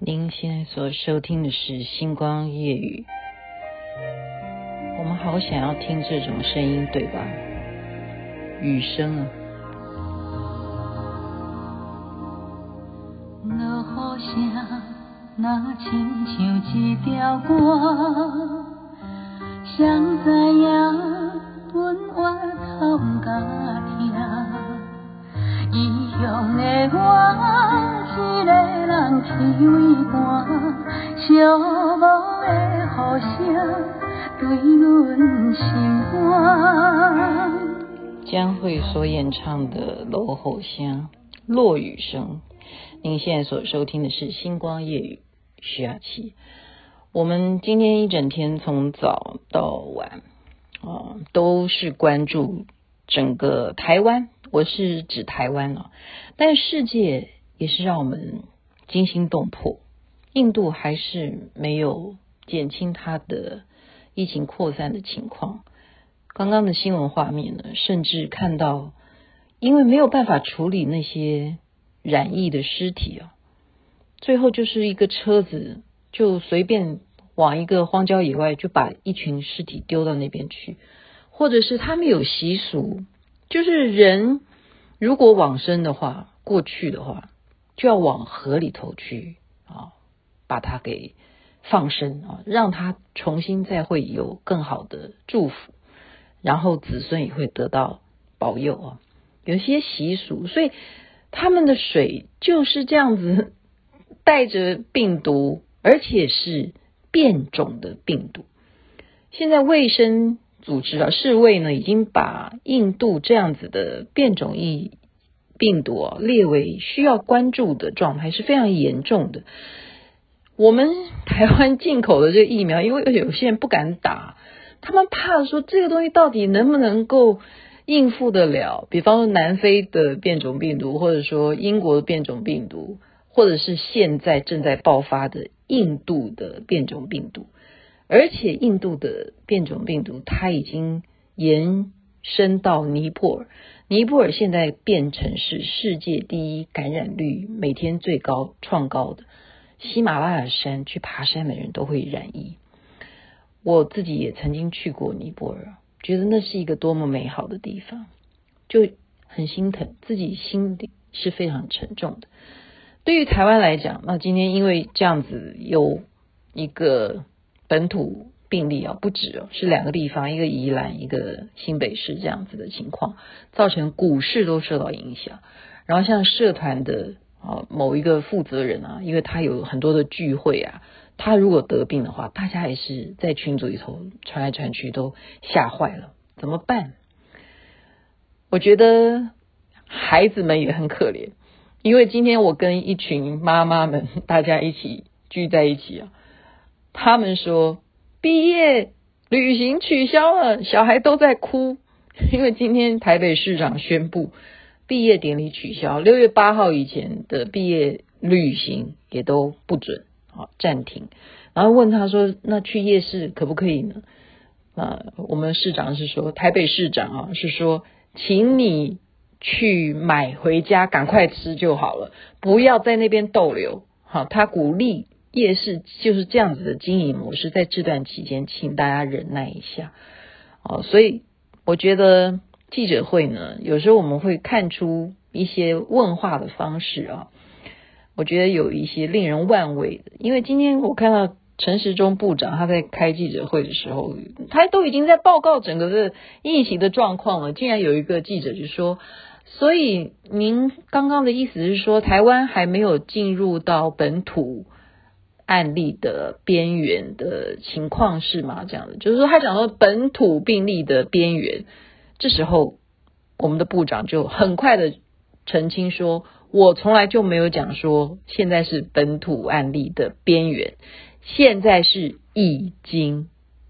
您现在所收听的是《星光夜语》，我们好想要听这种声音，对吧？雨声啊。落雨声，那亲像一条歌，谁知影春晚透甲听，异乡的我。一个人体江蕙所演唱的《落雨声》，落雨声。您现在所收听的是《星光夜雨》，徐雅琪。我们今天一整天从早到晚，啊，都是关注整个台湾。我是指台湾啊，但世界。也是让我们惊心动魄。印度还是没有减轻它的疫情扩散的情况。刚刚的新闻画面呢，甚至看到，因为没有办法处理那些染疫的尸体啊，最后就是一个车子就随便往一个荒郊野外就把一群尸体丢到那边去，或者是他们有习俗，就是人如果往生的话，过去的话。就要往河里头去啊，把它给放生啊，让他重新再会有更好的祝福，然后子孙也会得到保佑啊。有些习俗，所以他们的水就是这样子带着病毒，而且是变种的病毒。现在卫生组织啊，世卫呢已经把印度这样子的变种疫。病毒啊，列为需要关注的状态是非常严重的。我们台湾进口的这个疫苗，因为有些人不敢打，他们怕说这个东西到底能不能够应付得了。比方说南非的变种病毒，或者说英国的变种病毒，或者是现在正在爆发的印度的变种病毒，而且印度的变种病毒它已经延伸到尼泊尔。尼泊尔现在变成是世界第一感染率每天最高创高的喜马拉雅山，去爬山的人都会染疫。我自己也曾经去过尼泊尔，觉得那是一个多么美好的地方，就很心疼，自己心里是非常沉重的。对于台湾来讲，那今天因为这样子有一个本土。病例啊，不止哦，是两个地方，一个宜兰，一个新北市这样子的情况，造成股市都受到影响。然后像社团的啊某一个负责人啊，因为他有很多的聚会啊，他如果得病的话，大家也是在群组里头传来传去，都吓坏了，怎么办？我觉得孩子们也很可怜，因为今天我跟一群妈妈们大家一起聚在一起啊，他们说。毕业旅行取消了，小孩都在哭，因为今天台北市长宣布毕业典礼取消，六月八号以前的毕业旅行也都不准好，暂停。然后问他说：“那去夜市可不可以呢？”啊，我们市长是说，台北市长啊是说，请你去买回家赶快吃就好了，不要在那边逗留。好，他鼓励。夜市就是这样子的经营模式，在这段期间，请大家忍耐一下哦。所以我觉得记者会呢，有时候我们会看出一些问话的方式啊，我觉得有一些令人万味的。因为今天我看到陈时中部长他在开记者会的时候，他都已经在报告整个的疫情的状况了，竟然有一个记者就说：“所以您刚刚的意思是说，台湾还没有进入到本土？”案例的边缘的情况是吗？这样的，就是说他讲说本土病例的边缘，这时候我们的部长就很快的澄清说，我从来就没有讲说现在是本土案例的边缘，现在是已经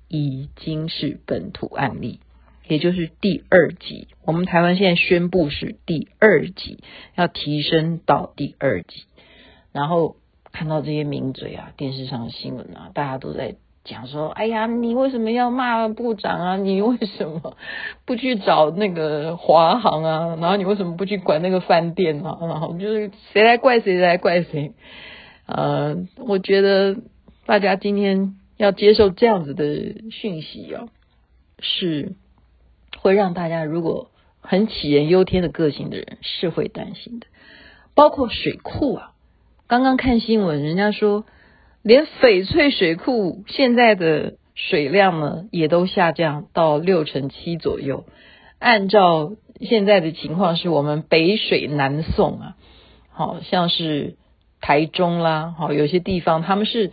已经是本土案例，也就是第二级。我们台湾现在宣布是第二级，要提升到第二级，然后。看到这些名嘴啊，电视上的新闻啊，大家都在讲说：“哎呀，你为什么要骂部长啊？你为什么不去找那个华航啊？然后你为什么不去管那个饭店啊？然后就是谁来怪谁，来怪谁呃，我觉得大家今天要接受这样子的讯息哦，是会让大家如果很杞人忧天的个性的人是会担心的，包括水库啊。刚刚看新闻，人家说连翡翠水库现在的水量呢也都下降到六成七左右。按照现在的情况，是我们北水南送啊，好像是台中啦，好有些地方他们是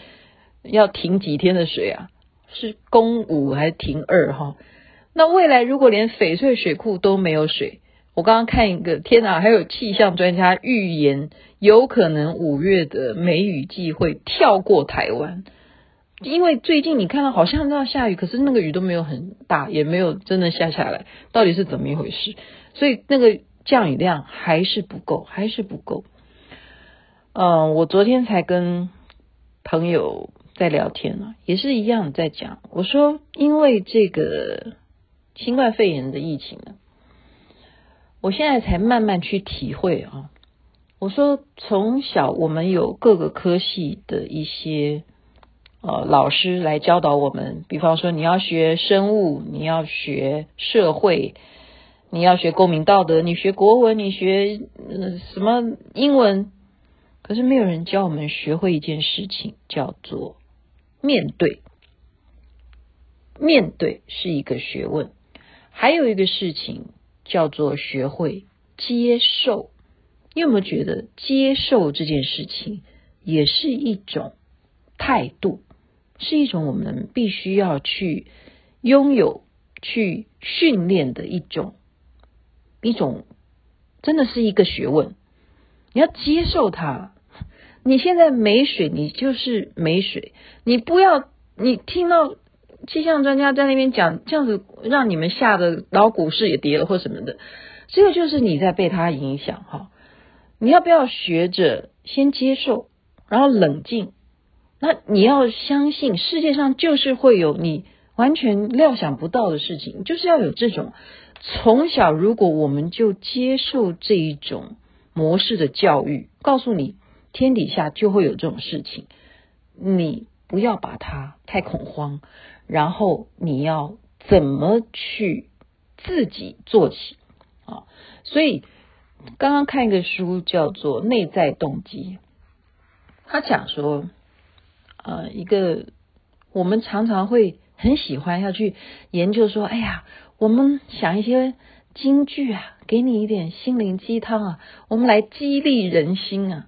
要停几天的水啊，是供五还是停二哈？那未来如果连翡翠水库都没有水，我刚刚看一个，天哪！还有气象专家预言，有可能五月的梅雨季会跳过台湾，因为最近你看到好像都要下雨，可是那个雨都没有很大，也没有真的下下来，到底是怎么一回事？所以那个降雨量还是不够，还是不够。嗯，我昨天才跟朋友在聊天呢，也是一样在讲，我说因为这个新冠肺炎的疫情呢。我现在才慢慢去体会啊！我说，从小我们有各个科系的一些呃老师来教导我们，比方说你要学生物，你要学社会，你要学公民道德，你学国文，你学呃什么英文，可是没有人教我们学会一件事情，叫做面对。面对是一个学问，还有一个事情。叫做学会接受，你有没有觉得接受这件事情也是一种态度，是一种我们必须要去拥有、去训练的一种一种，真的是一个学问。你要接受它。你现在没水，你就是没水。你不要，你听到。气象专家在那边讲，这样子让你们吓得，然后股市也跌了或什么的，这个就是你在被他影响哈。你要不要学着先接受，然后冷静？那你要相信世界上就是会有你完全料想不到的事情，就是要有这种从小如果我们就接受这一种模式的教育，告诉你天底下就会有这种事情，你不要把它太恐慌。然后你要怎么去自己做起啊？所以刚刚看一个书叫做《内在动机》，他讲说，呃，一个我们常常会很喜欢要去研究说，哎呀，我们想一些金句啊，给你一点心灵鸡汤啊，我们来激励人心啊。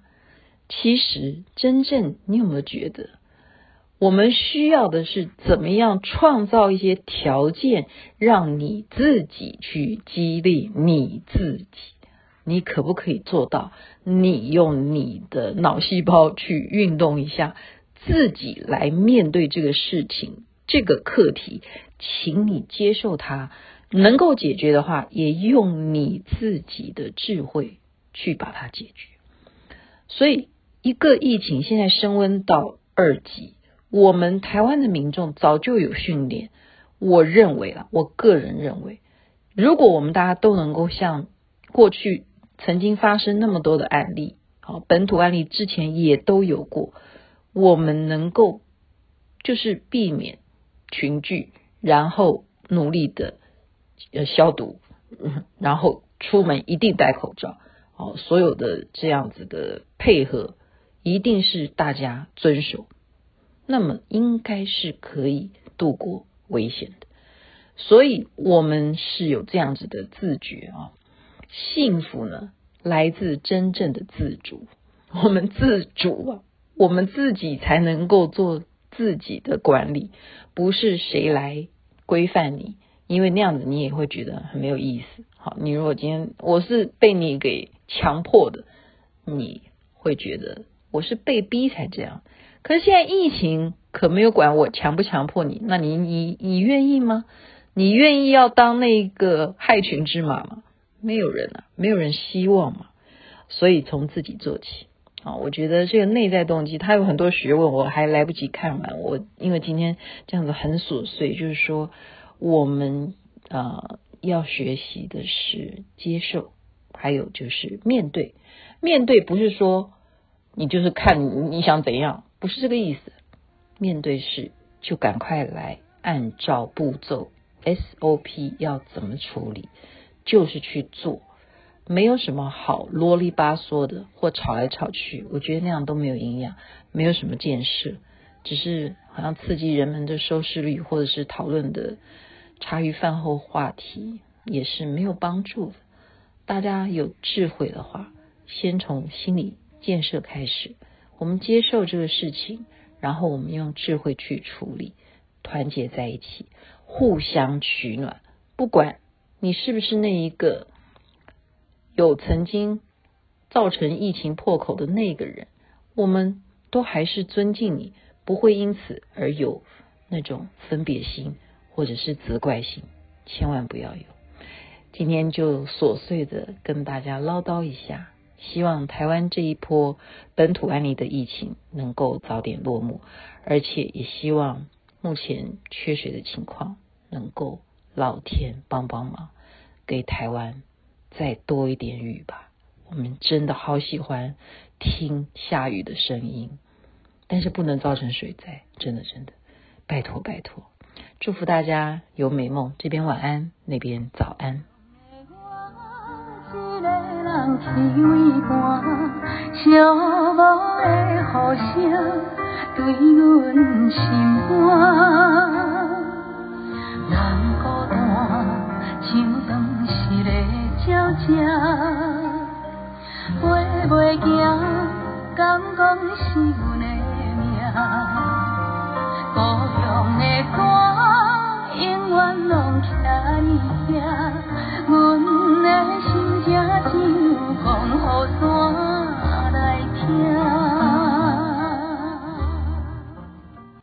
其实真正你有没有觉得？我们需要的是怎么样创造一些条件，让你自己去激励你自己？你可不可以做到？你用你的脑细胞去运动一下，自己来面对这个事情、这个课题，请你接受它。能够解决的话，也用你自己的智慧去把它解决。所以，一个疫情现在升温到二级。我们台湾的民众早就有训练，我认为啊，我个人认为，如果我们大家都能够像过去曾经发生那么多的案例，好，本土案例之前也都有过，我们能够就是避免群聚，然后努力的呃消毒，然后出门一定戴口罩，好，所有的这样子的配合一定是大家遵守。那么应该是可以度过危险的，所以我们是有这样子的自觉啊。幸福呢，来自真正的自主。我们自主啊，我们自己才能够做自己的管理，不是谁来规范你，因为那样子你也会觉得很没有意思。好，你如果今天我是被你给强迫的，你会觉得我是被逼才这样。可是现在疫情可没有管我强不强迫你，那你你你愿意吗？你愿意要当那个害群之马吗？没有人啊，没有人希望嘛。所以从自己做起啊，我觉得这个内在动机它有很多学问，我还来不及看完。我因为今天这样子很琐碎，就是说我们啊、要学习的是接受，还有就是面对。面对不是说。你就是看你想怎样，不是这个意思。面对是就赶快来，按照步骤 SOP 要怎么处理，就是去做，没有什么好啰里吧嗦的或吵来吵去，我觉得那样都没有营养，没有什么建设，只是好像刺激人们的收视率或者是讨论的茶余饭后话题，也是没有帮助的。大家有智慧的话，先从心理建设开始，我们接受这个事情，然后我们用智慧去处理，团结在一起，互相取暖。不管你是不是那一个有曾经造成疫情破口的那个人，我们都还是尊敬你，不会因此而有那种分别心或者是责怪心，千万不要有。今天就琐碎的跟大家唠叨一下。希望台湾这一波本土案例的疫情能够早点落幕，而且也希望目前缺水的情况能够老天帮帮忙，给台湾再多一点雨吧。我们真的好喜欢听下雨的声音，但是不能造成水灾，真的真的，拜托拜托，祝福大家有美梦。这边晚安，那边早安。飞袂行，敢讲是阮的命。故乡的歌，永远拢徛呢听。阮的心声只有风雨山来听。